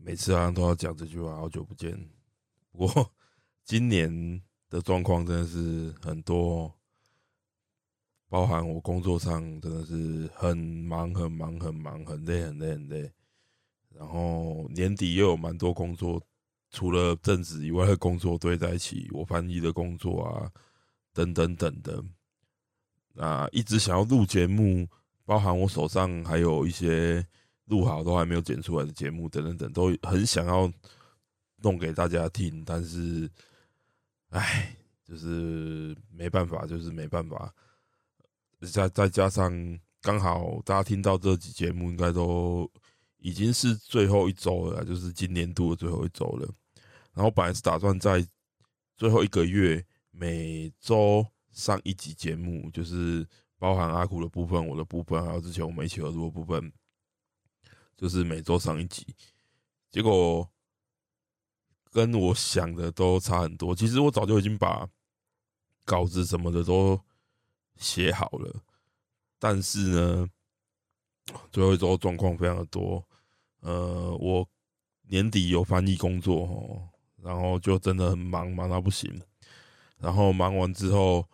每次好像都要讲这句话，好久不见。不过今年的状况真的是很多，包含我工作上真的是很忙、很忙、很忙、很累、很累、很累。然后年底又有蛮多工作，除了政治以外的工作堆在一起，我翻译的工作啊，等等等的。那一直想要录节目，包含我手上还有一些。录好都还没有剪出来的节目，等等等，都很想要弄给大家听，但是，唉，就是没办法，就是没办法。再再加上刚好大家听到这集节目，应该都已经是最后一周了，就是今年度的最后一周了。然后本来是打算在最后一个月每周上一集节目，就是包含阿苦的部分、我的部分，还有之前我们一起合作的部分。就是每周上一集，结果跟我想的都差很多。其实我早就已经把稿子什么的都写好了，但是呢，最后一周状况非常的多。呃，我年底有翻译工作哦，然后就真的很忙，忙到不行。然后忙完之后，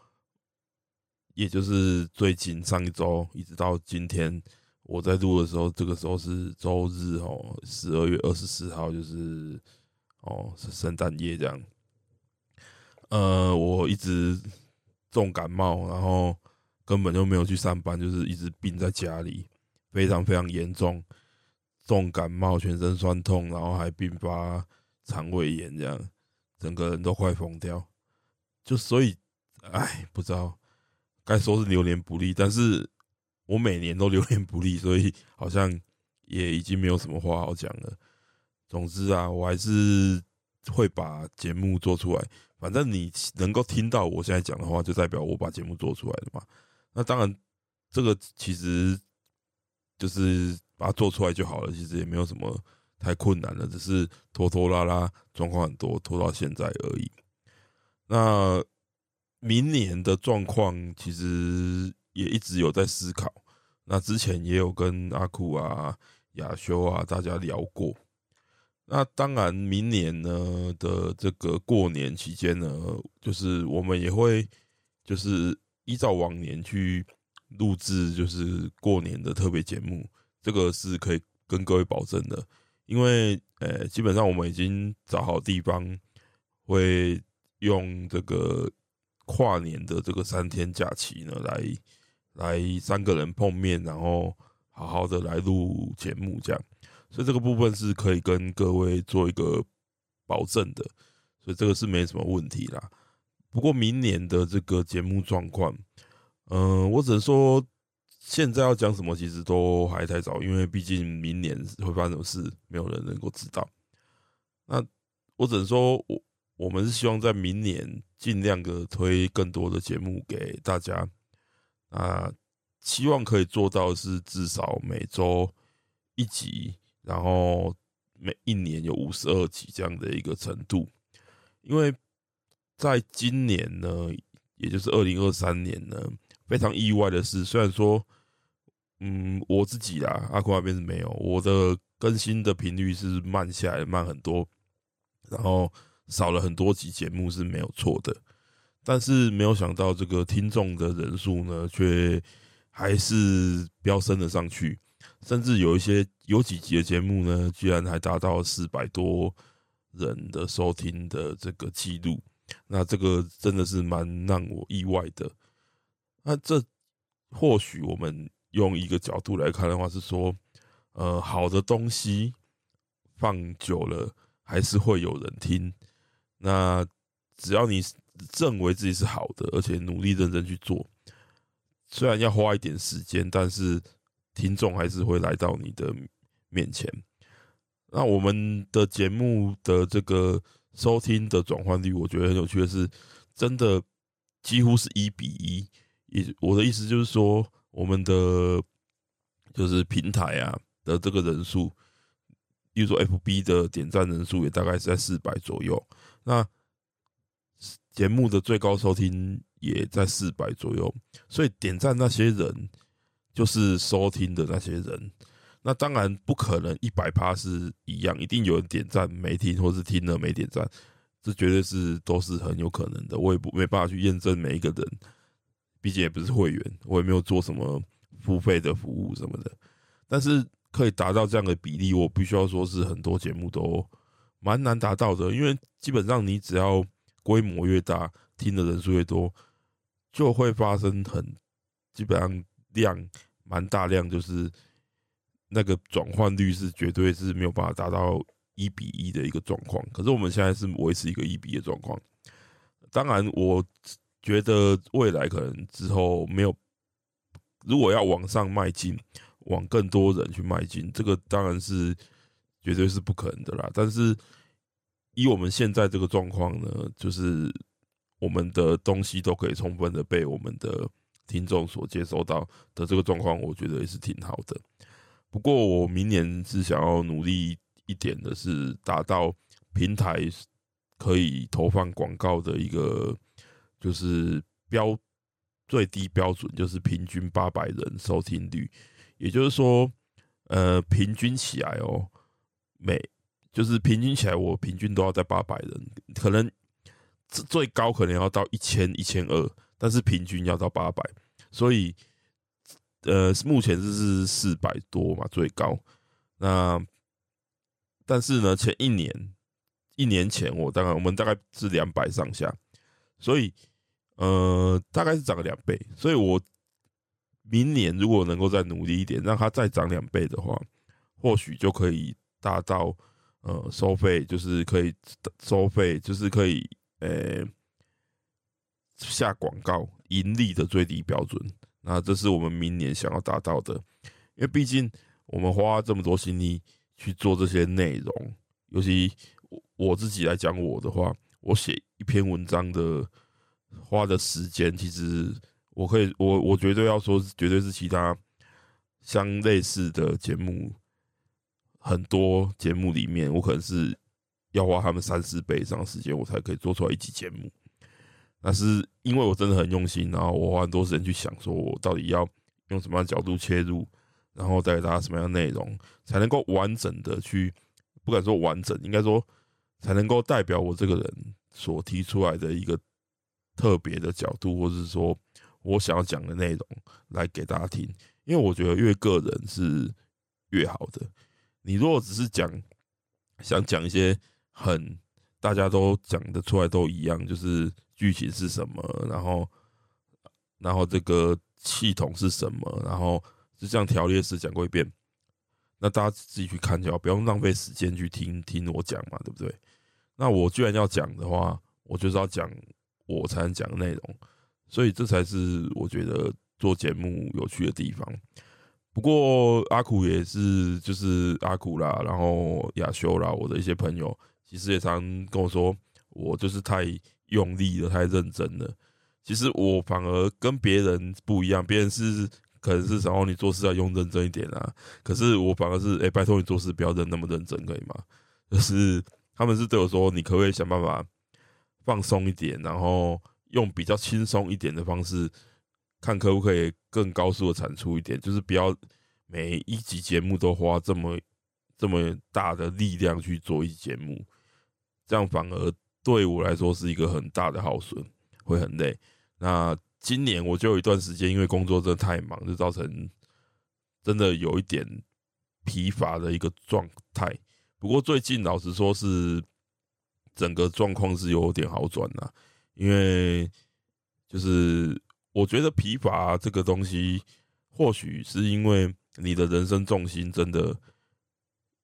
也就是最近上一周一直到今天。我在录的时候，这个时候是周日哦，十二月二十四号，就是哦是圣诞夜这样。呃，我一直重感冒，然后根本就没有去上班，就是一直病在家里，非常非常严重，重感冒，全身酸痛，然后还并发肠胃炎，这样整个人都快疯掉。就所以，哎，不知道该说是流年不利，但是。我每年都流年不利，所以好像也已经没有什么话好讲了。总之啊，我还是会把节目做出来。反正你能够听到我现在讲的话，就代表我把节目做出来了嘛。那当然，这个其实就是把它做出来就好了，其实也没有什么太困难的，只是拖拖拉拉，状况很多，拖到现在而已。那明年的状况其实。也一直有在思考，那之前也有跟阿酷啊、亚修啊大家聊过。那当然，明年呢的这个过年期间呢，就是我们也会就是依照往年去录制，就是过年的特别节目，这个是可以跟各位保证的。因为呃，基本上我们已经找好地方，会用这个跨年的这个三天假期呢来。来三个人碰面，然后好好的来录节目，这样，所以这个部分是可以跟各位做一个保证的，所以这个是没什么问题啦。不过明年的这个节目状况，嗯、我只能说现在要讲什么，其实都还太早，因为毕竟明年会发生什么事，没有人能够知道。那我只能说我我们是希望在明年尽量的推更多的节目给大家。啊，希望可以做到是至少每周一集，然后每一年有五十二集这样的一个程度。因为在今年呢，也就是二零二三年呢，非常意外的是，虽然说，嗯，我自己啦，阿酷那边是没有，我的更新的频率是慢下来，慢很多，然后少了很多集节目是没有错的。但是没有想到，这个听众的人数呢，却还是飙升了上去，甚至有一些有几集的节目呢，居然还达到四百多人的收听的这个记录。那这个真的是蛮让我意外的。那这或许我们用一个角度来看的话，是说，呃，好的东西放久了还是会有人听。那只要你。认为自己是好的，而且努力认真去做，虽然要花一点时间，但是听众还是会来到你的面前。那我们的节目的这个收听的转换率，我觉得很有趣的是，真的几乎是一比一。也我的意思就是说，我们的就是平台啊的这个人数，比如说 FB 的点赞人数也大概是在四百左右。那节目的最高收听也在四百左右，所以点赞那些人就是收听的那些人。那当然不可能一百趴是一样，一定有人点赞没听，或是听了没点赞，这绝对是都是很有可能的。我也不没办法去验证每一个人，毕竟也不是会员，我也没有做什么付费的服务什么的。但是可以达到这样的比例，我必须要说是很多节目都蛮难达到的，因为基本上你只要规模越大，听的人数越多，就会发生很基本上量蛮大量，就是那个转换率是绝对是没有办法达到一比一的一个状况。可是我们现在是维持一个一比一的状况。当然，我觉得未来可能之后没有，如果要往上迈进，往更多人去迈进，这个当然是绝对是不可能的啦。但是。以我们现在这个状况呢，就是我们的东西都可以充分的被我们的听众所接收到的这个状况，我觉得也是挺好的。不过我明年是想要努力一点的，是达到平台可以投放广告的一个就是标最低标准，就是平均八百人收听率，也就是说，呃，平均起来哦，每就是平均起来，我平均都要在八百人，可能最高可能要到一千一千二，但是平均要到八百，所以呃，目前是四百多嘛，最高。那但是呢，前一年一年前我大概我们大概是两百上下，所以呃，大概是涨了两倍。所以我明年如果能够再努力一点，让它再涨两倍的话，或许就可以达到。呃，收费就是可以收费，就是可以呃、下广告盈利的最低标准。那这是我们明年想要达到的，因为毕竟我们花这么多心力去做这些内容，尤其我自己来讲我的话，我写一篇文章的花的时间，其实我可以，我我绝对要说，绝对是其他相类似的节目。很多节目里面，我可能是要花他们三四倍以上时间，我才可以做出来一集节目。那是因为我真的很用心，然后我花很多时间去想，说我到底要用什么样的角度切入，然后带给大家什么样的内容，才能够完整的去，不敢说完整，应该说才能够代表我这个人所提出来的一个特别的角度，或是说我想要讲的内容来给大家听。因为我觉得越个人是越好的。你如果只是讲，想讲一些很大家都讲得出来都一样，就是剧情是什么，然后，然后这个系统是什么，然后就这样条列式讲过一遍，那大家自己去看就好，不用浪费时间去听听我讲嘛，对不对？那我居然要讲的话，我就是要讲我才能讲的内容，所以这才是我觉得做节目有趣的地方。不过阿苦也是，就是阿苦啦，然后亚修啦，我的一些朋友，其实也常跟我说，我就是太用力了，太认真了。其实我反而跟别人不一样，别人是可能是想要你做事要用认真一点啊，可是我反而是，哎，拜托你做事不要认那么认真，可以吗？就是他们是对我说，你可不可以想办法放松一点，然后用比较轻松一点的方式。看可不可以更高速的产出一点，就是不要每一集节目都花这么这么大的力量去做一节目，这样反而对我来说是一个很大的耗损，会很累。那今年我就有一段时间，因为工作真的太忙，就造成真的有一点疲乏的一个状态。不过最近老实说是整个状况是有点好转了，因为就是。我觉得疲乏这个东西，或许是因为你的人生重心真的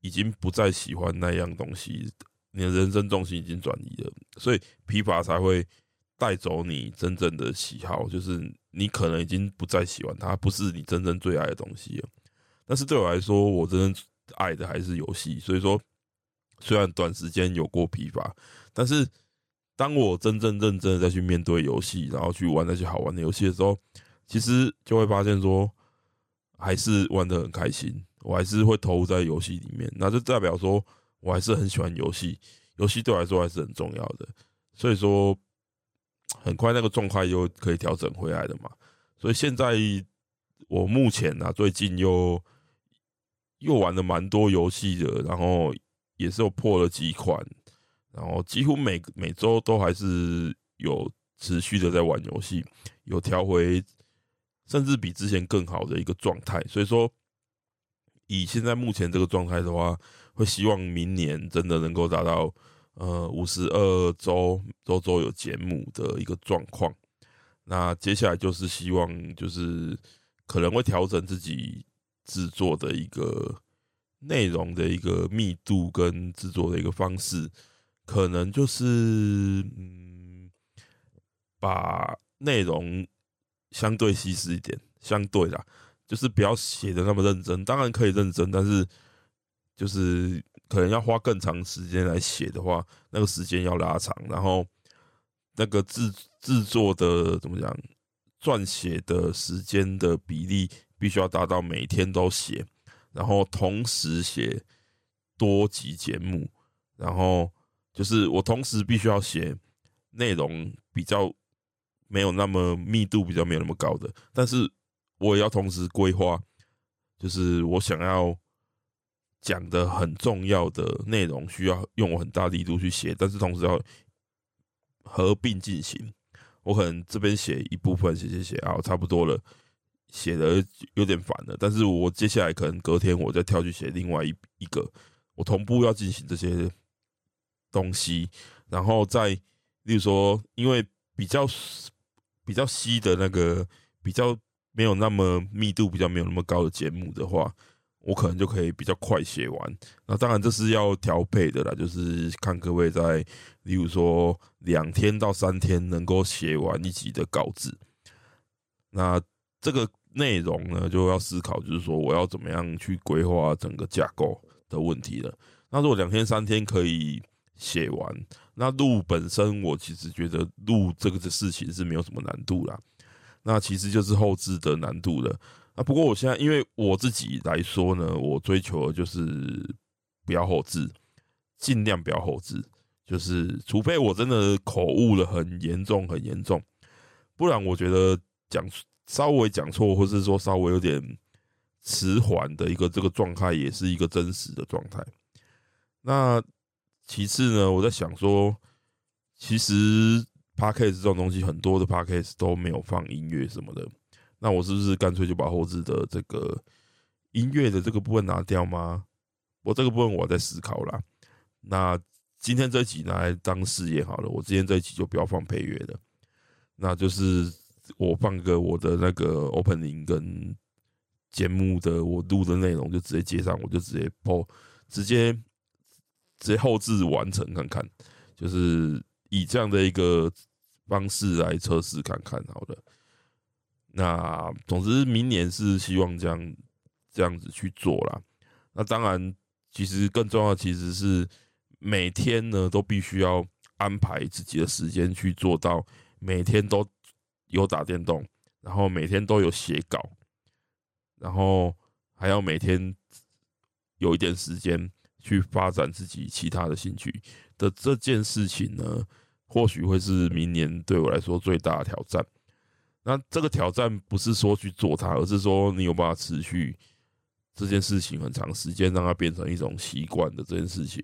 已经不再喜欢那样东西，你的人生重心已经转移了，所以疲乏才会带走你真正的喜好，就是你可能已经不再喜欢它，不是你真正最爱的东西了。但是对我来说，我真正爱的还是游戏，所以说虽然短时间有过疲乏，但是当我真正认真的再去面对游戏，然后去玩那些好玩的游戏的时候，其实就会发现说，还是玩的很开心，我还是会投入在游戏里面，那就代表说我还是很喜欢游戏，游戏对我来说还是很重要的，所以说很快那个状态又可以调整回来的嘛。所以现在我目前呢、啊，最近又又玩了蛮多游戏的，然后也是有破了几款，然后几乎每每周都还是有持续的在玩游戏，有调回。甚至比之前更好的一个状态，所以说以现在目前这个状态的话，会希望明年真的能够达到呃五十二周周周有节目的一个状况。那接下来就是希望就是可能会调整自己制作的一个内容的一个密度跟制作的一个方式，可能就是嗯把内容。相对稀释一点，相对啦，就是不要写的那么认真。当然可以认真，但是就是可能要花更长时间来写的话，那个时间要拉长，然后那个制制作的怎么讲，撰写的时间的比例必须要达到每天都写，然后同时写多集节目，然后就是我同时必须要写内容比较。没有那么密度比较没有那么高的，但是我也要同时规划，就是我想要讲的很重要的内容，需要用我很大力度去写，但是同时要合并进行。我可能这边写一部分，写写写啊，差不多了，写的有点烦了，但是我接下来可能隔天我再跳去写另外一一个，我同步要进行这些东西，然后再例如说，因为比较。比较稀的那个，比较没有那么密度，比较没有那么高的节目的话，我可能就可以比较快写完。那当然这是要调配的啦，就是看各位在，例如说两天到三天能够写完一集的稿子。那这个内容呢，就要思考，就是说我要怎么样去规划整个架构的问题了。那如果两天三天可以写完。那录本身，我其实觉得录这个的事情是没有什么难度啦。那其实就是后置的难度了。啊，不过我现在因为我自己来说呢，我追求的就是不要后置，尽量不要后置。就是除非我真的口误了很严重很严重，不然我觉得讲稍微讲错，或是说稍微有点迟缓的一个这个状态，也是一个真实的状态。那。其次呢，我在想说，其实 Podcast 这种东西，很多的 Podcast 都没有放音乐什么的。那我是不是干脆就把后置的这个音乐的这个部分拿掉吗？我这个部分我在思考啦。那今天这一集拿来当试验好了，我今天这一集就不要放配乐了。那就是我放个我的那个 opening 跟节目的我录的内容，就直接接上，我就直接播直接。直接后置完成看看，就是以这样的一个方式来测试看看，好了。那总之明年是希望这样这样子去做啦。那当然，其实更重要的其实是每天呢都必须要安排自己的时间去做到，每天都有打电动，然后每天都有写稿，然后还要每天有一点时间。去发展自己其他的兴趣的这件事情呢，或许会是明年对我来说最大的挑战。那这个挑战不是说去做它，而是说你有办法持续这件事情很长时间，让它变成一种习惯的这件事情。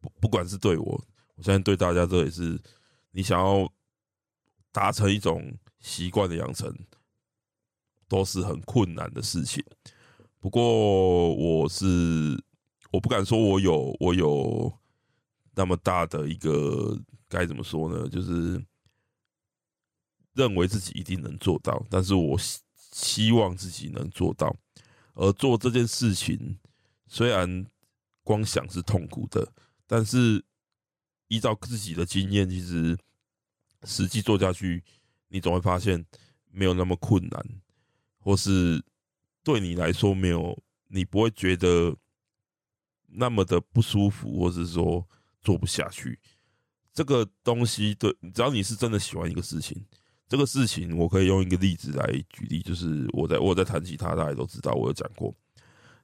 不，不管是对我，我相信对大家，这也是你想要达成一种习惯的养成，都是很困难的事情。不过我是。我不敢说我有我有那么大的一个该怎么说呢？就是认为自己一定能做到，但是我希望自己能做到。而做这件事情，虽然光想是痛苦的，但是依照自己的经验，其实实际做下去，你总会发现没有那么困难，或是对你来说没有，你不会觉得。那么的不舒服，或是说做不下去。这个东西，对，只要你是真的喜欢一个事情，这个事情我可以用一个例子来举例，就是我在我在弹吉他，大家都知道，我有讲过。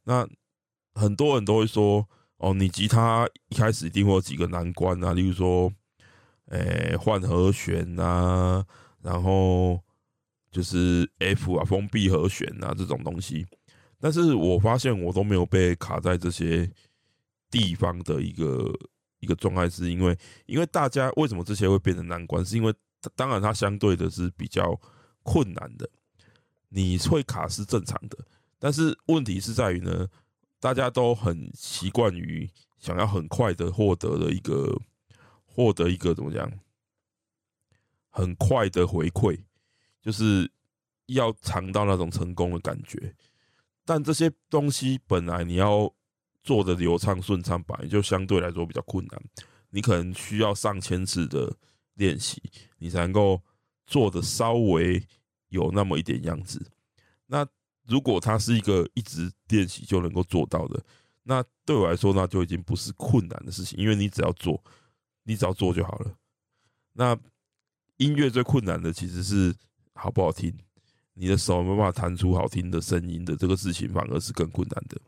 那很多人都会说，哦，你吉他一开始一定会有几个难关啊，例如说，诶，换和弦啊，然后就是 F 啊，封闭和弦啊这种东西。但是我发现我都没有被卡在这些地方的一个。一个状态是因为，因为大家为什么这些会变成难关？是因为当然它相对的是比较困难的，你会卡是正常的，但是问题是在于呢，大家都很习惯于想要很快的获得的一个获得一个怎么讲，很快的回馈，就是要尝到那种成功的感觉，但这些东西本来你要。做的流畅顺畅吧，也就相对来说比较困难。你可能需要上千次的练习，你才能够做的稍微有那么一点样子。那如果它是一个一直练习就能够做到的，那对我来说，那就已经不是困难的事情，因为你只要做，你只要做就好了。那音乐最困难的其实是好不好听，你的手没办法弹出好听的声音的这个事情，反而是更困难的。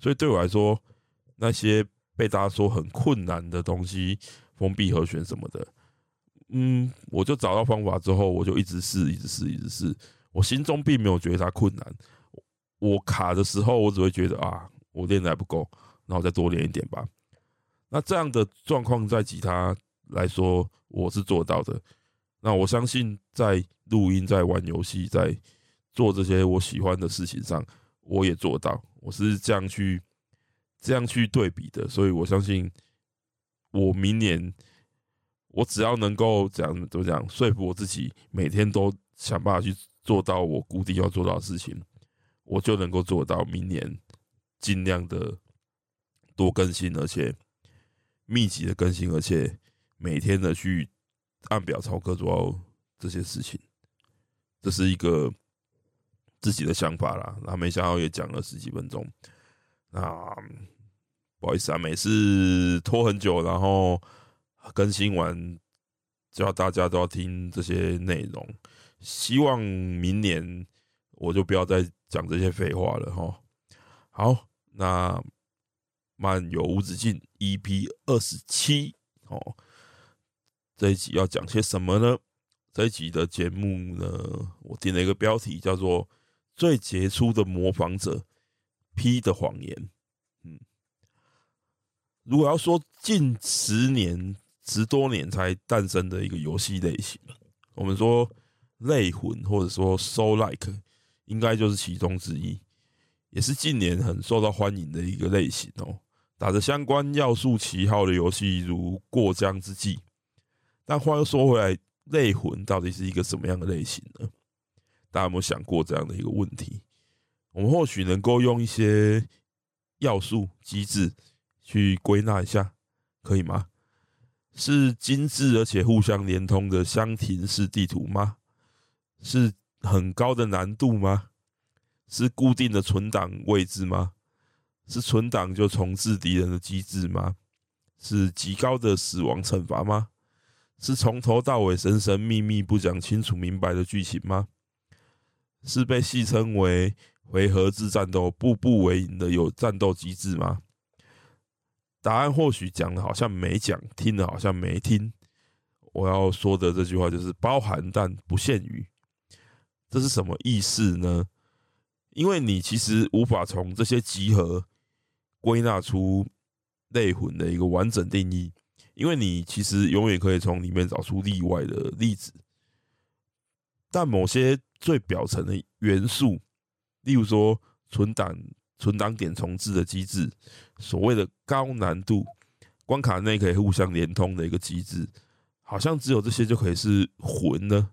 所以对我来说，那些被大家说很困难的东西，封闭和弦什么的，嗯，我就找到方法之后，我就一直试，一直试，一直试。我心中并没有觉得它困难。我卡的时候，我只会觉得啊，我练的还不够，然后再多练一点吧。那这样的状况在吉他来说，我是做到的。那我相信在录音、在玩游戏、在做这些我喜欢的事情上，我也做到。我是这样去这样去对比的，所以我相信，我明年我只要能够讲怎么讲说服我自己，每天都想办法去做到我固定要做到的事情，我就能够做到明年尽量的多更新，而且密集的更新，而且每天的去按表操课做这些事情，这是一个。自己的想法啦，那没想到也讲了十几分钟，那不好意思啊，每次拖很久，然后更新完，叫大家都要听这些内容，希望明年我就不要再讲这些废话了哈。好，那漫游无止境 EP 二十七哦，这一集要讲些什么呢？这一集的节目呢，我定了一个标题叫做。最杰出的模仿者，P 的谎言。嗯，如果要说近十年、十多年才诞生的一个游戏类型，我们说类魂或者说 “So Like”，应该就是其中之一，也是近年很受到欢迎的一个类型哦。打着相关要素旗号的游戏如过江之鲫，但话又说回来，类魂到底是一个什么样的类型呢？大家有没有想过这样的一个问题？我们或许能够用一些要素机制去归纳一下，可以吗？是精致而且互相连通的箱庭式地图吗？是很高的难度吗？是固定的存档位置吗？是存档就重置敌人的机制吗？是极高的死亡惩罚吗？是从头到尾神神秘秘不讲清楚明白的剧情吗？是被戏称为回合制战斗、步步为营的有战斗机制吗？答案或许讲的好像没讲，听的好像没听。我要说的这句话就是包含但不限于。这是什么意思呢？因为你其实无法从这些集合归纳出类魂的一个完整定义，因为你其实永远可以从里面找出例外的例子，但某些。最表层的元素，例如说存档、存档点重置的机制，所谓的高难度关卡内可以互相连通的一个机制，好像只有这些就可以是魂呢。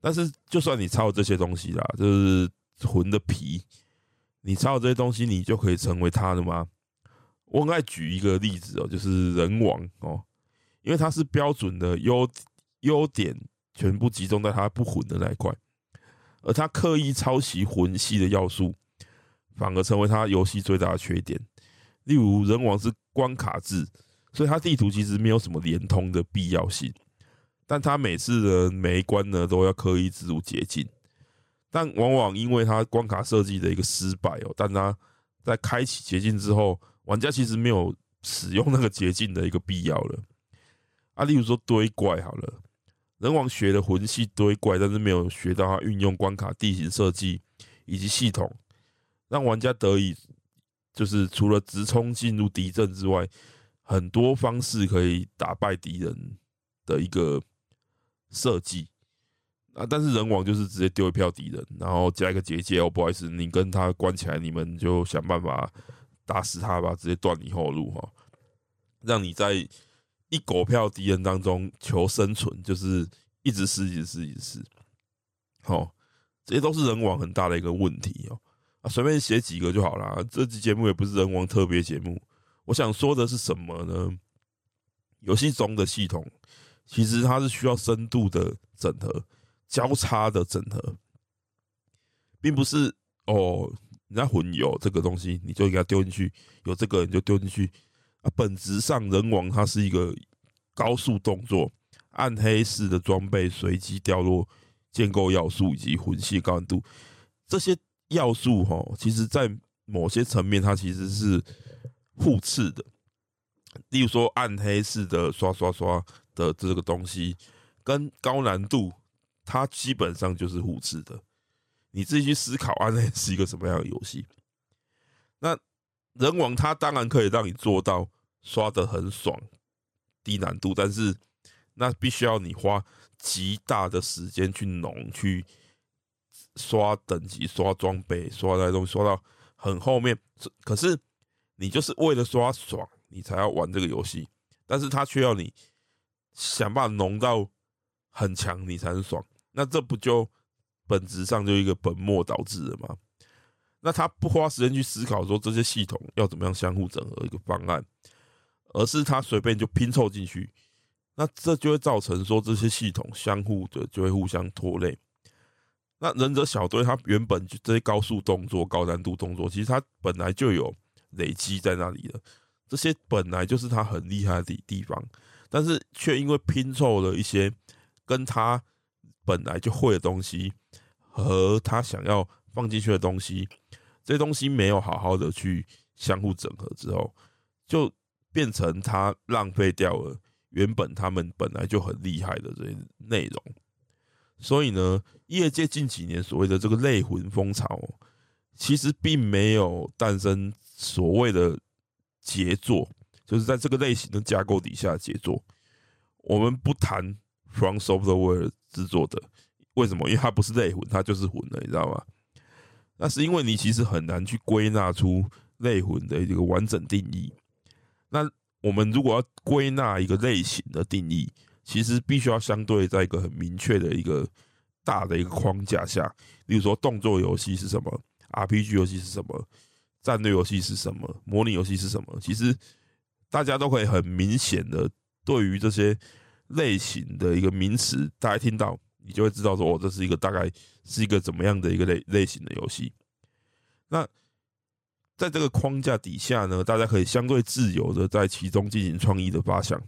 但是，就算你抄这些东西啦，就是魂的皮，你抄这些东西，你就可以成为他的吗？我很爱举一个例子哦，就是人王哦，因为它是标准的优优点全部集中在它不魂的那一块。而他刻意抄袭魂系的要素，反而成为他游戏最大的缺点。例如人王是关卡制，所以他地图其实没有什么连通的必要性，但他每次的每一关呢都要刻意植入捷径，但往往因为他关卡设计的一个失败哦，但他在开启捷径之后，玩家其实没有使用那个捷径的一个必要了。啊，例如说堆怪好了，人王学的魂系堆怪，但是没有学到它运用关卡地形设计以及系统，让玩家得以就是除了直冲进入敌阵之外，很多方式可以打败敌人的一个设计。啊，但是人王就是直接丢一票敌人，然后加一个结界哦，不好意思，你跟他关起来，你们就想办法打死他吧，直接断你后路哈，让你在。一狗票敌人当中求生存，就是一直死，一直试，一直试。好，这些都是人王很大的一个问题哦。啊，随便写几个就好了。这期节目也不是人王特别节目。我想说的是什么呢？游戏中的系统其实它是需要深度的整合、交叉的整合，并不是哦，人家混有这个东西，你就给它丢进去；有这个你就丢进去。啊，本质上人王它是一个高速动作、暗黑式的装备、随机掉落、建构要素以及魂系高难度这些要素，哈，其实在某些层面它其实是互斥的。例如说，暗黑式的刷刷刷的这个东西，跟高难度，它基本上就是互斥的。你自己去思考，暗黑是一个什么样的游戏？那。人王它当然可以让你做到刷的很爽，低难度，但是那必须要你花极大的时间去农去刷等级、刷装备、刷那东西，刷到很后面。可是你就是为了刷爽，你才要玩这个游戏，但是它却要你想办法农到很强，你才能爽。那这不就本质上就一个本末倒置了吗？那他不花时间去思考说这些系统要怎么样相互整合一个方案，而是他随便就拼凑进去，那这就会造成说这些系统相互的就会互相拖累。那忍者小队他原本就这些高速动作、高难度动作，其实他本来就有累积在那里的，这些本来就是他很厉害的地方，但是却因为拼凑了一些跟他本来就会的东西和他想要放进去的东西。这些东西没有好好的去相互整合之后，就变成他浪费掉了原本他们本来就很厉害的这些内容。所以呢，业界近几年所谓的这个类魂风潮，其实并没有诞生所谓的杰作，就是在这个类型的架构底下杰作。我们不谈 From Software 制作的，为什么？因为它不是类魂，它就是魂了，你知道吗？那是因为你其实很难去归纳出类魂的一个完整定义。那我们如果要归纳一个类型的定义，其实必须要相对在一个很明确的一个大的一个框架下。例如说，动作游戏是什么？RPG 游戏是什么？战略游戏是什么？模拟游戏是什么？其实大家都可以很明显的对于这些类型的一个名词，大家听到。你就会知道说，哦，这是一个大概是一个怎么样的一个类类型的游戏。那在这个框架底下呢，大家可以相对自由的在其中进行创意的发想。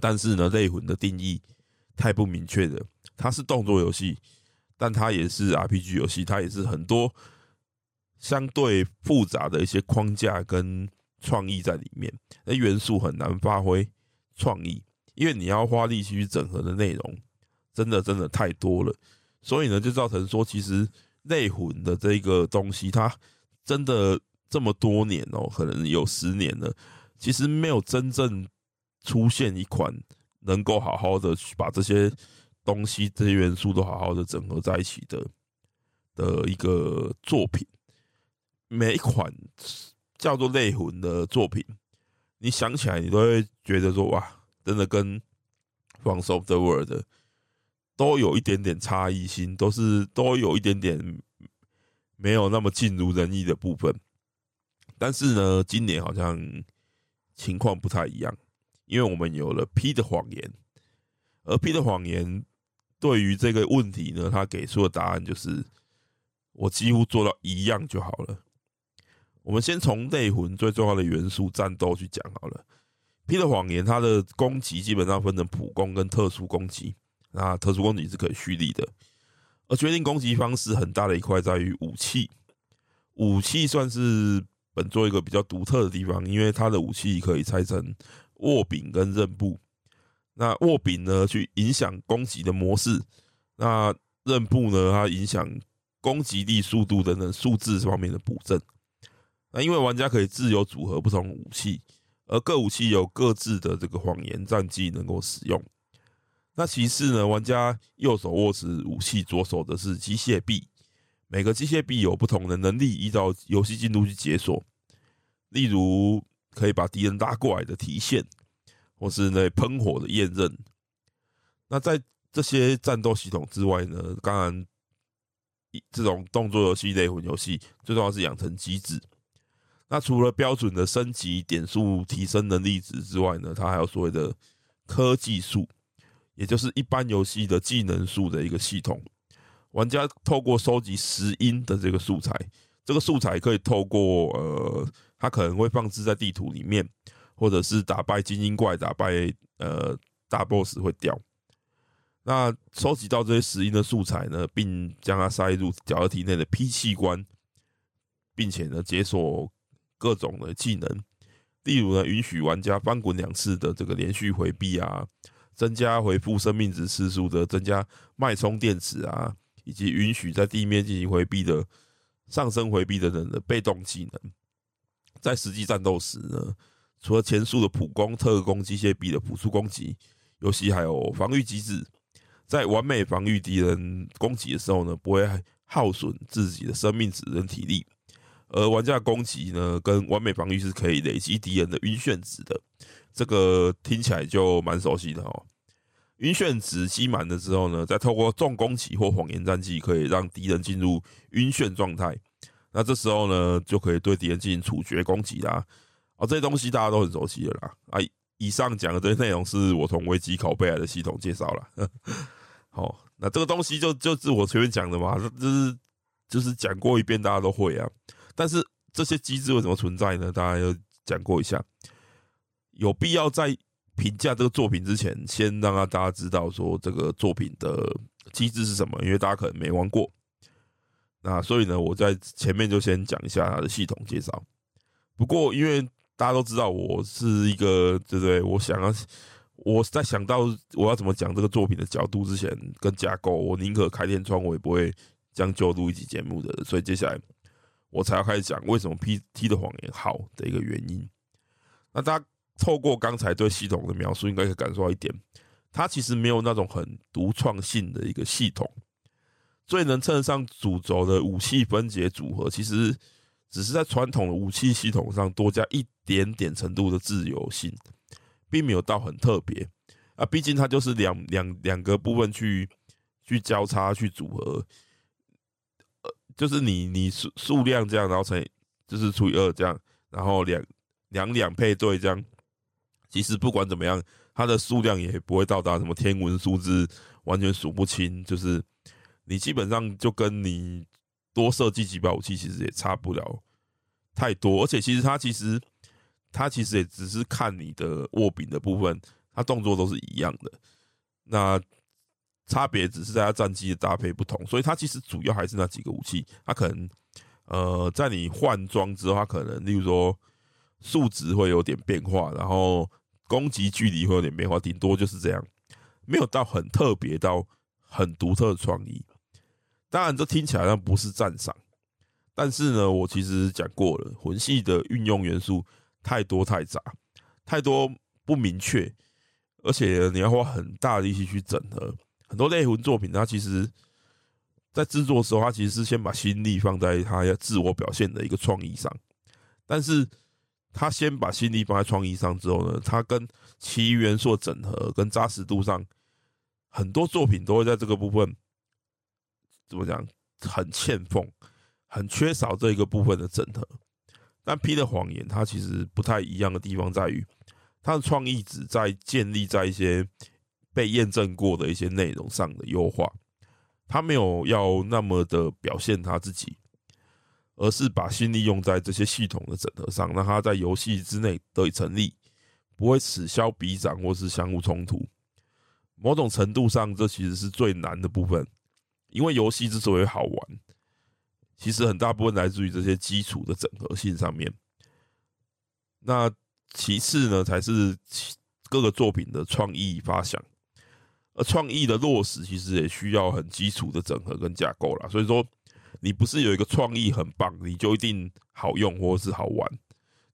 但是呢，类魂的定义太不明确了，它是动作游戏，但它也是 RPG 游戏，它也是很多相对复杂的一些框架跟创意在里面，那元素很难发挥创意，因为你要花力气去整合的内容。真的真的太多了，所以呢，就造成说，其实类魂的这个东西，它真的这么多年哦，可能有十年了，其实没有真正出现一款能够好好的把这些东西、这些元素都好好的整合在一起的的一个作品。每一款叫做类魂的作品，你想起来，你都会觉得说，哇，真的跟 From Software 的。都有一点点差异性，都是都有一点点没有那么尽如人意的部分。但是呢，今年好像情况不太一样，因为我们有了 P 的谎言，而 P 的谎言对于这个问题呢，他给出的答案就是我几乎做到一样就好了。我们先从内魂最重要的元素战斗去讲好了。P 的谎言，它的攻击基本上分成普攻跟特殊攻击。那特殊攻击是可以蓄力的，而决定攻击方式很大的一块在于武器。武器算是本作一个比较独特的地方，因为它的武器可以拆成握柄跟刃部。那握柄呢，去影响攻击的模式；那刃部呢，它影响攻击力、速度等等数字方面的补正。那因为玩家可以自由组合不同武器，而各武器有各自的这个谎言战绩能够使用。那其次呢，玩家右手握持武器，左手的是机械臂。每个机械臂有不同的能力，依照游戏进度去解锁。例如，可以把敌人拉过来的提线，或是那喷火的焰刃。那在这些战斗系统之外呢，当然，这种动作游戏类魂游戏最重要是养成机制。那除了标准的升级点数、提升能力值之外呢，它还有所谓的科技术。也就是一般游戏的技能树的一个系统，玩家透过收集石英的这个素材，这个素材可以透过呃，它可能会放置在地图里面，或者是打败精英怪、打败呃大 boss 会掉。那收集到这些石英的素材呢，并将它塞入角色体内的 P 器官，并且呢解锁各种的技能，例如呢允许玩家翻滚两次的这个连续回避啊。增加回复生命值次数的，增加脉冲电池啊，以及允许在地面进行回避的上升回避等等的被动技能。在实际战斗时呢，除了前述的普攻、特攻、机械臂的辅助攻击，游戏还有防御机制，在完美防御敌人攻击的时候呢，不会耗损自己的生命值跟体力。而玩家的攻击呢，跟完美防御是可以累积敌人的晕眩值的。这个听起来就蛮熟悉的哦。晕眩值积满了之后呢，再透过重攻击或谎言战绩，可以让敌人进入晕眩状态。那这时候呢，就可以对敌人进行处决攻击啦。啊，这些东西大家都很熟悉的啦。啊，以上讲的这些内容是我从危机拷贝来的系统介绍啦。好，那这个东西就就是我前面讲的嘛，这就是就是讲过一遍，大家都会啊。但是这些机制为什么存在呢？大家要讲过一下。有必要在评价这个作品之前，先让大家知道说这个作品的机制是什么，因为大家可能没玩过。那所以呢，我在前面就先讲一下它的系统介绍。不过，因为大家都知道我是一个，对不对？我想要我在想到我要怎么讲这个作品的角度之前，跟架构，我宁可开天窗，我也不会将就录一集节目的。所以接下来我才要开始讲为什么 PT 的谎言好的一个原因。那大家。透过刚才对系统的描述，应该可以感受到一点，它其实没有那种很独创性的一个系统。最能称得上主轴的武器分解组合，其实只是在传统的武器系统上多加一点点程度的自由性，并没有到很特别啊。毕竟它就是两两两个部分去去交叉去组合，呃，就是你你数数量这样，然后乘以就是除以二这样，然后两两两配对这样。其实不管怎么样，它的数量也不会到达什么天文数字，完全数不清。就是你基本上就跟你多设计几把武器，其实也差不了太多。而且其实它其实它其实也只是看你的握柄的部分，它动作都是一样的。那差别只是在它战机的搭配不同，所以它其实主要还是那几个武器。它可能呃，在你换装之后，它可能例如说数值会有点变化，然后。攻击距离会有点变化，顶多就是这样，没有到很特别到很独特的创意。当然，这听起来好像不是赞赏，但是呢，我其实讲过了，魂系的运用元素太多太杂，太多不明确，而且你要花很大的力气去整合。很多类魂作品，它其实，在制作的时候，它其实是先把心力放在它要自我表现的一个创意上，但是。他先把心力放在创意上之后呢，他跟其余元素整合跟扎实度上，很多作品都会在这个部分怎么讲，很欠奉，很缺少这一个部分的整合。但 P 的谎言，它其实不太一样的地方在于，它的创意只在建立在一些被验证过的一些内容上的优化，他没有要那么的表现他自己。而是把心力用在这些系统的整合上，让它在游戏之内得以成立，不会此消彼长或是相互冲突。某种程度上，这其实是最难的部分，因为游戏之所以好玩，其实很大部分来自于这些基础的整合性上面。那其次呢，才是各个作品的创意发想，而创意的落实其实也需要很基础的整合跟架构啦。所以说，你不是有一个创意很棒，你就一定好用或是好玩，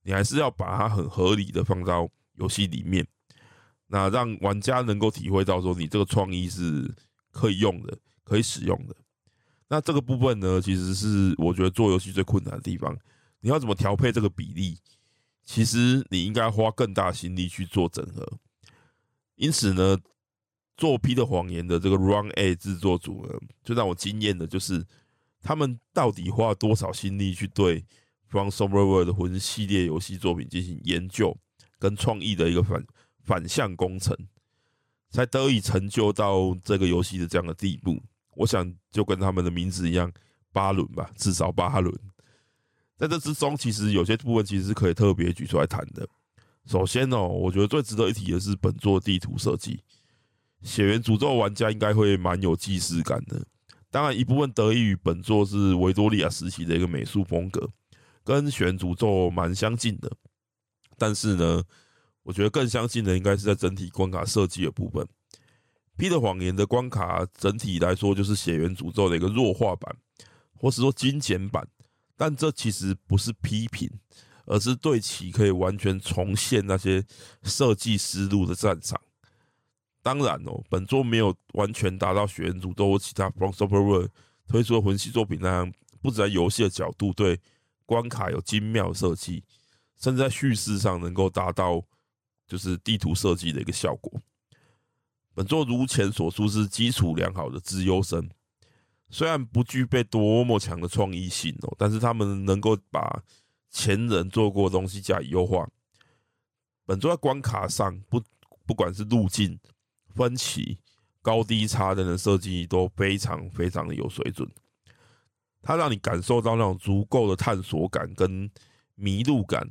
你还是要把它很合理的放到游戏里面，那让玩家能够体会到说你这个创意是可以用的、可以使用的。那这个部分呢，其实是我觉得做游戏最困难的地方。你要怎么调配这个比例？其实你应该花更大心力去做整合。因此呢，做《P 的谎言》的这个 Run A 制作组呢，就让我惊艳的就是他们到底花了多少心力去对 From Software 的魂系列游戏作品进行研究跟创意的一个反反向工程，才得以成就到这个游戏的这样的地步。我想就跟他们的名字一样，八轮吧，至少八轮。在这之中，其实有些部分其实是可以特别举出来谈的。首先哦，我觉得最值得一提的是本作地图设计，《血源诅咒》玩家应该会蛮有既视感的。当然，一部分得益于本作是维多利亚时期的一个美术风格，跟《血源诅咒》蛮相近的。但是呢，我觉得更相近的应该是在整体关卡设计的部分。《P 的谎言》的关卡整体来说，就是《血缘诅咒》的一个弱化版，或是说精简版。但这其实不是批评，而是对其可以完全重现那些设计思路的赞赏。当然哦，本作没有完全达到《血源诅咒》或其他 From Software 推出的魂系作品那样，不止在游戏的角度对关卡有精妙设计，甚至在叙事上能够达到就是地图设计的一个效果。本作如前所述是基础良好的资优生。虽然不具备多么强的创意性哦，但是他们能够把前人做过的东西加以优化。本作在关卡上，不不管是路径、分歧、高低差等等设计都非常非常的有水准。它让你感受到那种足够的探索感跟迷路感，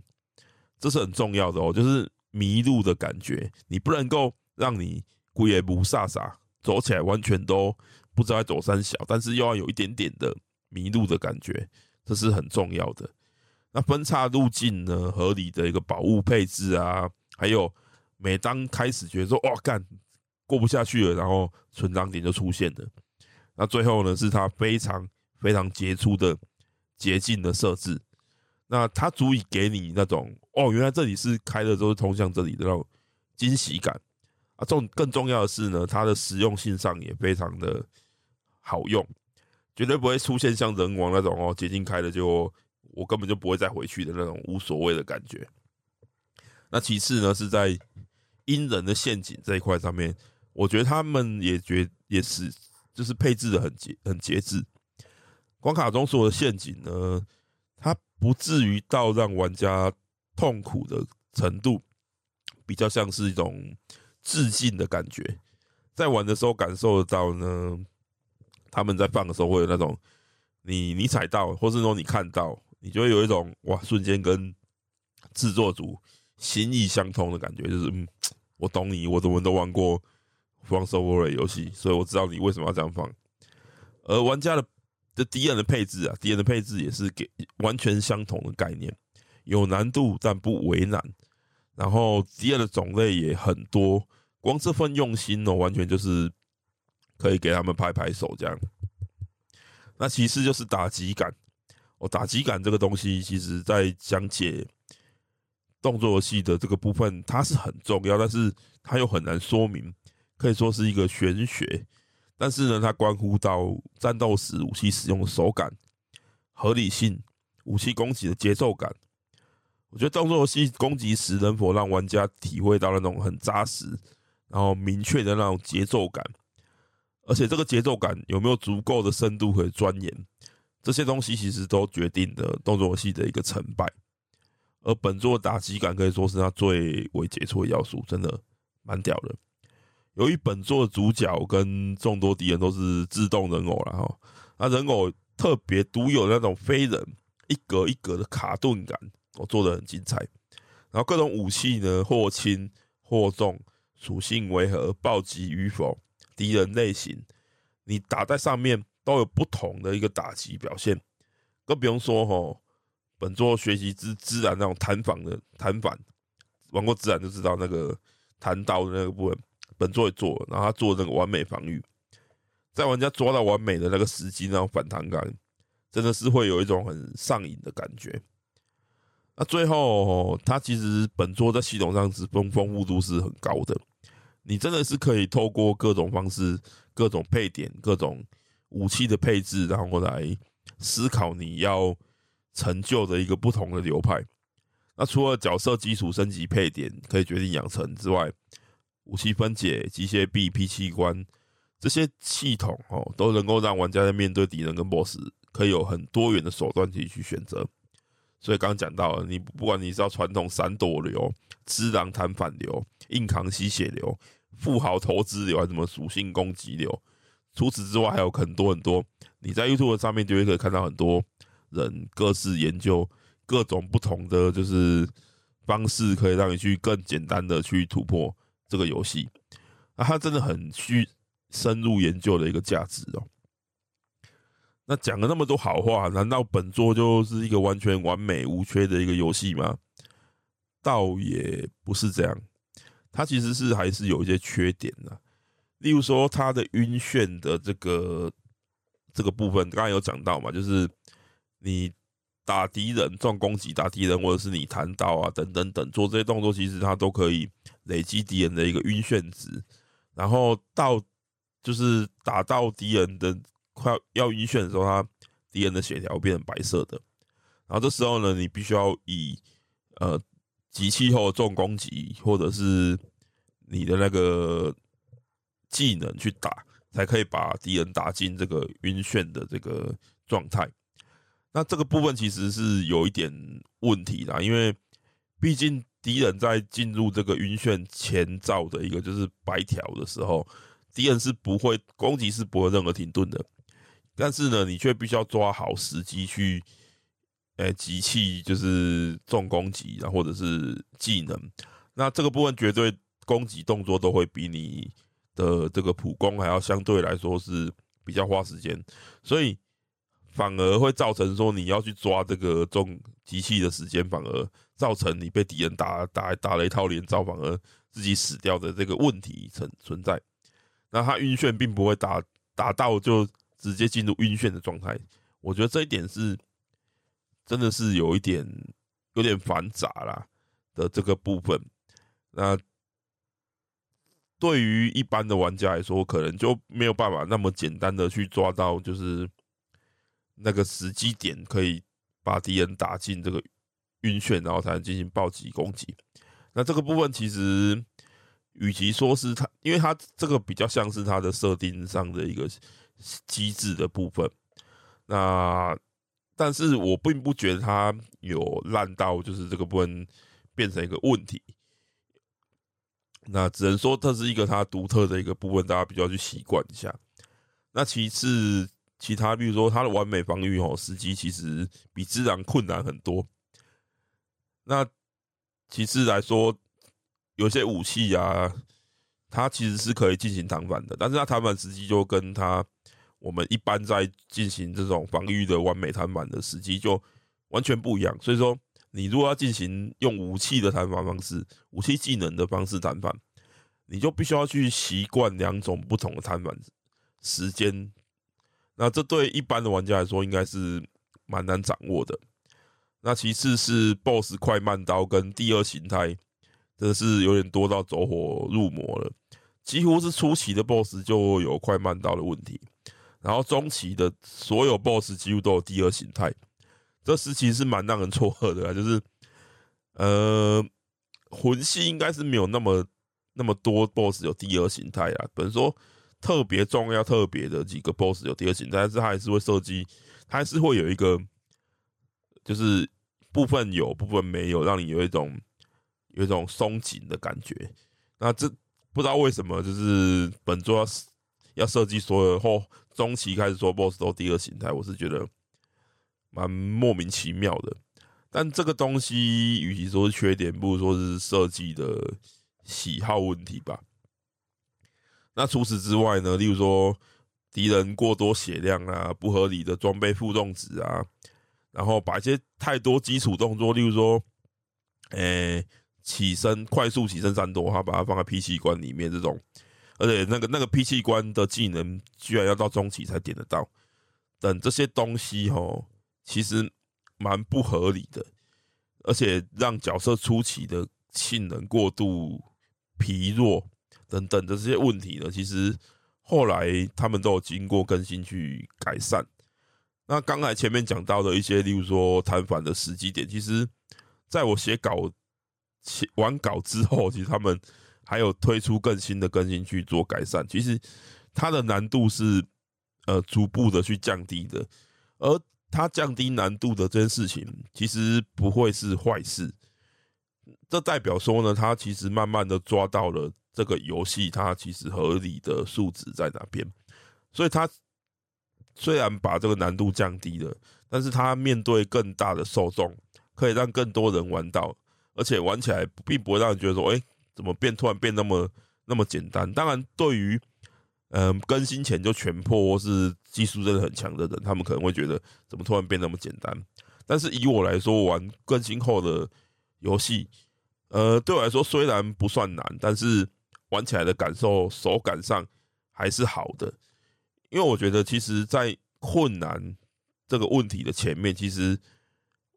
这是很重要的哦。就是迷路的感觉，你不能够让你鬼也不飒飒走起来完全都。不知道在走三小，但是又要有一点点的迷路的感觉，这是很重要的。那分岔路径呢？合理的一个宝物配置啊，还有每当开始觉得说“哇干过不下去了”，然后存档点就出现了。那最后呢，是它非常非常杰出的捷径的设置。那它足以给你那种哦，原来这里是开的都是通向这里的那种惊喜感啊。重更重要的是呢，它的实用性上也非常的。好用，绝对不会出现像人王那种哦，捷径开了就我根本就不会再回去的那种无所谓的感觉。那其次呢，是在阴人的陷阱这一块上面，我觉得他们也觉也是就是配置的很节很节制。关卡中所有的陷阱呢，它不至于到让玩家痛苦的程度，比较像是一种致敬的感觉，在玩的时候感受得到呢。他们在放的时候会有那种你，你踩到，或是说你看到，你就会有一种哇，瞬间跟制作组心意相通的感觉，就是嗯，我懂你，我怎么都玩过 From Software 游戏，所以我知道你为什么要这样放。而玩家的的敌人的配置啊，敌人的配置也是给完全相同的概念，有难度但不为难，然后敌人的种类也很多，光这份用心哦，完全就是。可以给他们拍拍手，这样。那其次就是打击感，哦，打击感这个东西，其实在讲解动作游戏的这个部分，它是很重要，但是它又很难说明，可以说是一个玄学。但是呢，它关乎到战斗时武器使用的手感、合理性、武器攻击的节奏感。我觉得动作游戏攻击时能否让玩家体会到那种很扎实、然后明确的那种节奏感。而且这个节奏感有没有足够的深度和钻研，这些东西其实都决定了动作游戏的一个成败。而本作打击感可以说是它最为杰出的要素，真的蛮屌的。由于本作的主角跟众多敌人都是自动人偶，然后那人偶特别独有的那种非人一格一格的卡顿感，我做的很精彩。然后各种武器呢，或轻或重，属性为何，暴击与否，敌人类型，你打在上面都有不同的一个打击表现。更不用说吼，本作学习之自然那种弹反的弹反，玩过自然就知道那个弹刀的那个部分，本作也做，然后他做那个完美防御。在玩家抓到完美的那个时机，那种反弹感，真的是会有一种很上瘾的感觉。那最后，它其实本作在系统上是丰丰富度是很高的。你真的是可以透过各种方式、各种配点、各种武器的配置，然后来思考你要成就的一个不同的流派。那除了角色基础升级配点可以决定养成之外，武器分解、机械臂、P 器官。这些系统哦，都能够让玩家在面对敌人跟 BOSS，可以有很多元的手段可以去选择。所以刚刚讲到了，你不管你是要传统闪躲流、只狼弹反流、硬扛吸血流、富豪投资流，还是什么属性攻击流，除此之外还有很多很多。你在 YouTube 上面就会可以看到很多人各自研究各种不同的就是方式，可以让你去更简单的去突破这个游戏。啊，它真的很需。深入研究的一个价值哦。那讲了那么多好话，难道本作就是一个完全完美无缺的一个游戏吗？倒也不是这样，它其实是还是有一些缺点的。例如说，它的晕眩的这个这个部分，刚刚有讲到嘛，就是你打敌人、重攻击、打敌人，或者是你弹刀啊等等等，做这些动作，其实它都可以累积敌人的一个晕眩值，然后到。就是打到敌人的快要晕眩的时候，他敌人的血条变成白色的。然后这时候呢，你必须要以呃集气后的重攻击，或者是你的那个技能去打，才可以把敌人打进这个晕眩的这个状态。那这个部分其实是有一点问题啦，因为毕竟敌人在进入这个晕眩前兆的一个就是白条的时候。敌人是不会攻击，是不会任何停顿的，但是呢，你却必须要抓好时机去，诶，击弃就是重攻击，然后或者是技能，那这个部分绝对攻击动作都会比你的这个普攻还要相对来说是比较花时间，所以反而会造成说你要去抓这个重机器的时间，反而造成你被敌人打打打了一套连招，反而自己死掉的这个问题存存在。那他晕眩并不会打打到就直接进入晕眩的状态，我觉得这一点是真的是有一点有点繁杂啦的这个部分。那对于一般的玩家来说，可能就没有办法那么简单的去抓到，就是那个时机点可以把敌人打进这个晕眩，然后才能进行暴击攻击。那这个部分其实。与其说是它，因为它这个比较像是它的设定上的一个机制的部分，那但是我并不觉得它有烂到就是这个部分变成一个问题，那只能说这是一个它独特的一个部分，大家比较去习惯一下。那其次，其他比如说它的完美防御哦，时机其实比自然困难很多。那其次来说。有些武器啊，它其实是可以进行弹反的，但是它弹反时机就跟它我们一般在进行这种防御的完美弹反的时机就完全不一样。所以说，你如果要进行用武器的弹反方式、武器技能的方式弹反，你就必须要去习惯两种不同的弹反时间。那这对一般的玩家来说，应该是蛮难掌握的。那其次是 BOSS 快慢刀跟第二形态。真的是有点多到走火入魔了，几乎是初期的 BOSS 就有快慢刀的问题，然后中期的所有 BOSS 几乎都有第二形态，这时期是蛮让人错愕的啊，就是呃魂系应该是没有那么那么多 BOSS 有第二形态啊，本说特别重要特别的几个 BOSS 有第二形态，但是它还是会设计，它还是会有一个就是部分有部分没有，让你有一种。有一种松紧的感觉，那这不知道为什么，就是本作要要设计所有后中期开始说 BOSS 都第二形态，我是觉得蛮莫名其妙的。但这个东西，与其说是缺点，不如说是设计的喜好问题吧。那除此之外呢？例如说敌人过多血量啊，不合理的装备负重值啊，然后把一些太多基础动作，例如说，诶、起身快速起身闪躲，他把它放在 P 器官里面这种，而且那个那个 P 器官的技能居然要到中期才点得到，等这些东西哦，其实。蛮不合理的，而且让角色初期的性能过度疲弱等等的这些问题呢，其实后来他们都有经过更新去改善。那刚才前面讲到的一些，例如说摊反的时机点，其实在我写稿、写完稿之后，其实他们还有推出更新的更新去做改善。其实它的难度是呃逐步的去降低的，而。它降低难度的这件事情，其实不会是坏事。这代表说呢，它其实慢慢的抓到了这个游戏它其实合理的数值在哪边。所以它虽然把这个难度降低了，但是它面对更大的受众，可以让更多人玩到，而且玩起来并不会让人觉得说，哎，怎么变突然变那么那么简单？当然，对于嗯，更新前就全破或是技术真的很强的人，他们可能会觉得怎么突然变那么简单？但是以我来说，玩更新后的游戏，呃，对我来说虽然不算难，但是玩起来的感受手感上还是好的。因为我觉得，其实，在困难这个问题的前面，其实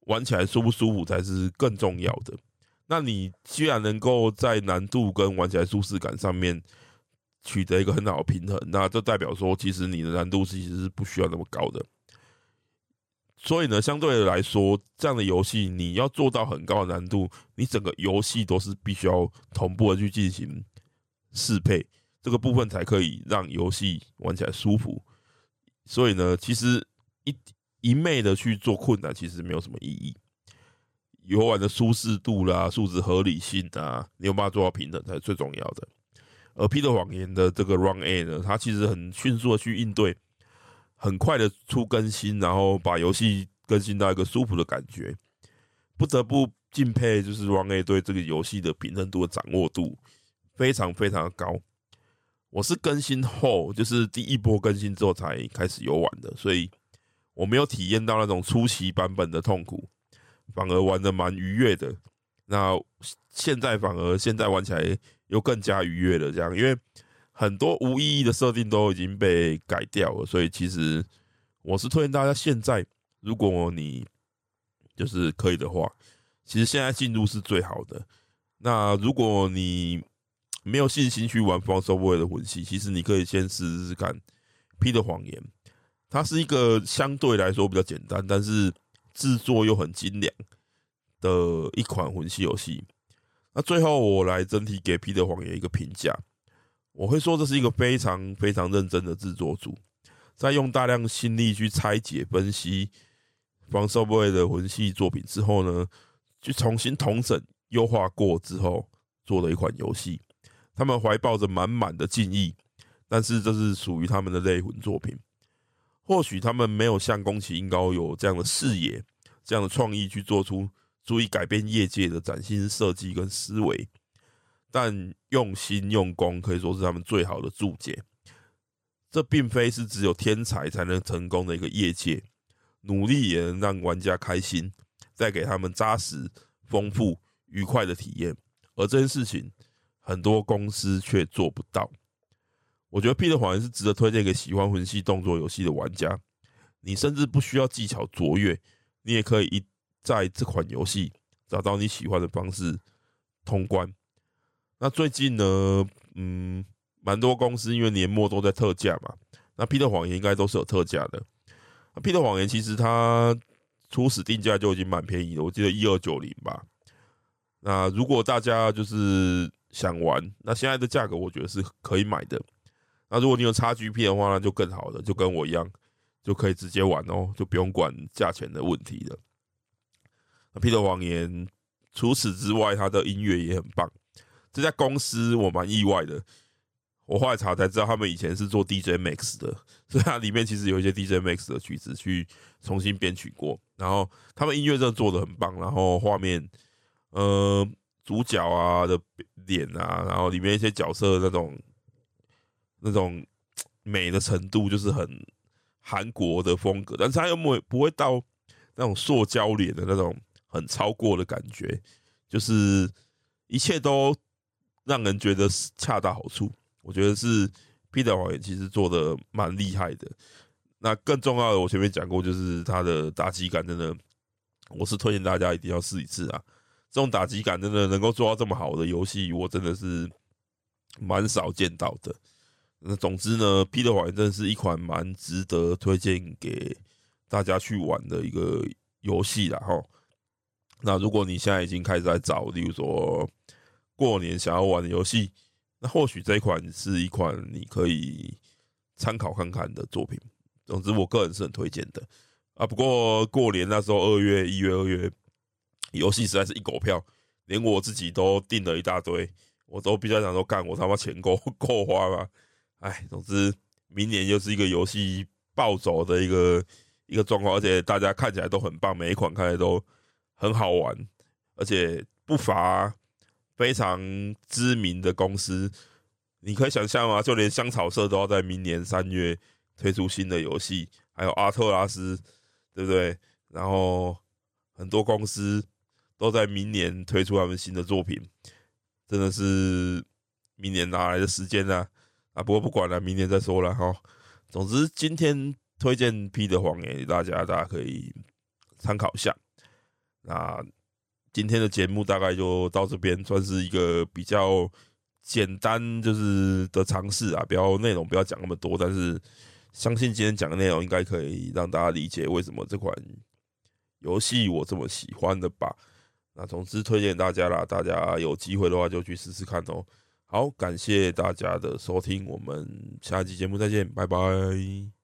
玩起来舒不舒服才是更重要的。那你既然能够在难度跟玩起来舒适感上面，取得一个很好的平衡，那这代表说，其实你的难度其实是不需要那么高的。所以呢，相对的来说，这样的游戏你要做到很高的难度，你整个游戏都是必须要同步的去进行适配，这个部分才可以让游戏玩起来舒服。所以呢，其实一一昧的去做困难，其实没有什么意义。游玩的舒适度啦、数值合理性啊，你有办法做到平等才是最重要的。而《P 的谎言》的这个 Run A 呢，它其实很迅速的去应对，很快的出更新，然后把游戏更新到一个舒服的感觉，不得不敬佩，就是 Run A 对这个游戏的平衡度的掌握度非常非常的高。我是更新后，就是第一波更新之后才开始游玩的，所以我没有体验到那种初期版本的痛苦，反而玩的蛮愉悦的。那现在反而现在玩起来。又更加愉悦了，这样，因为很多无意义的设定都已经被改掉了，所以其实我是推荐大家现在，如果你就是可以的话，其实现在进入是最好的。那如果你没有信心去玩《From Software》的魂系，其实你可以先试试看《P 的谎言》，它是一个相对来说比较简单，但是制作又很精良的一款魂系游戏。那最后，我来整体给《P 的谎言》一个评价。我会说，这是一个非常非常认真的制作组，在用大量心力去拆解、分析《From Software》的魂系作品之后呢，去重新统整、优化过之后，做了一款游戏。他们怀抱着满满的敬意，但是这是属于他们的类魂作品。或许他们没有像宫崎英高有这样的视野、这样的创意去做出。足以改变业界的崭新设计跟思维，但用心用功可以说是他们最好的注解。这并非是只有天才才能成功的一个业界，努力也能让玩家开心，带给他们扎实、丰富、愉快的体验。而这件事情，很多公司却做不到。我觉得《P 的谎言》是值得推荐给喜欢魂系动作游戏的玩家。你甚至不需要技巧卓越，你也可以一。在这款游戏找到你喜欢的方式通关。那最近呢，嗯，蛮多公司因为年末都在特价嘛，那《P 的谎言》应该都是有特价的。那《P 的谎言》其实它初始定价就已经蛮便宜的，我记得一二九零吧。那如果大家就是想玩，那现在的价格我觉得是可以买的。那如果你有 XGP 的话，那就更好了，就跟我一样，就可以直接玩哦，就不用管价钱的问题了。《P 的谎言》除此之外，他的音乐也很棒。这家公司我蛮意外的，我后来查才知道，他们以前是做 DJ Max 的，所以它里面其实有一些 DJ Max 的曲子去重新编曲过。然后他们音乐真的做的很棒，然后画面，呃，主角啊的脸啊，然后里面一些角色那种那种美的程度，就是很韩国的风格，但是他又没不会到那种塑胶脸的那种很超过的感觉，就是一切都让人觉得是恰到好处。我觉得是 Peter 黄妍其实做的蛮厉害的。那更重要的，我前面讲过，就是他的打击感真的，我是推荐大家一定要试一次啊！这种打击感真的能够做到这么好的游戏，我真的是蛮少见到的。那总之呢，Peter 黄妍真的是一款蛮值得推荐给大家去玩的一个游戏啦齁。那如果你现在已经开始在找，例如说过年想要玩的游戏。那或许这一款是一款你可以参考看看的作品。总之，我个人是很推荐的啊。不过过年那时候，二月、一月、二月，游戏实在是一狗票，连我自己都订了一大堆，我都比较想说，干我他妈钱够 够花吗？哎，总之，明年又是一个游戏暴走的一个一个状况，而且大家看起来都很棒，每一款看起来都很好玩，而且不乏。非常知名的公司，你可以想象吗？就连香草社都要在明年三月推出新的游戏，还有阿特拉斯，对不对？然后很多公司都在明年推出他们新的作品，真的是明年哪来的时间呢？啊，不过不管了，明年再说了哈。总之，今天推荐 P 的谎言给大家，大家可以参考一下。那。今天的节目大概就到这边，算是一个比较简单就是的尝试啊，不要内容不要讲那么多，但是相信今天讲的内容应该可以让大家理解为什么这款游戏我这么喜欢的吧。那总之推荐大家啦，大家有机会的话就去试试看哦。好，感谢大家的收听，我们下期节目再见，拜拜。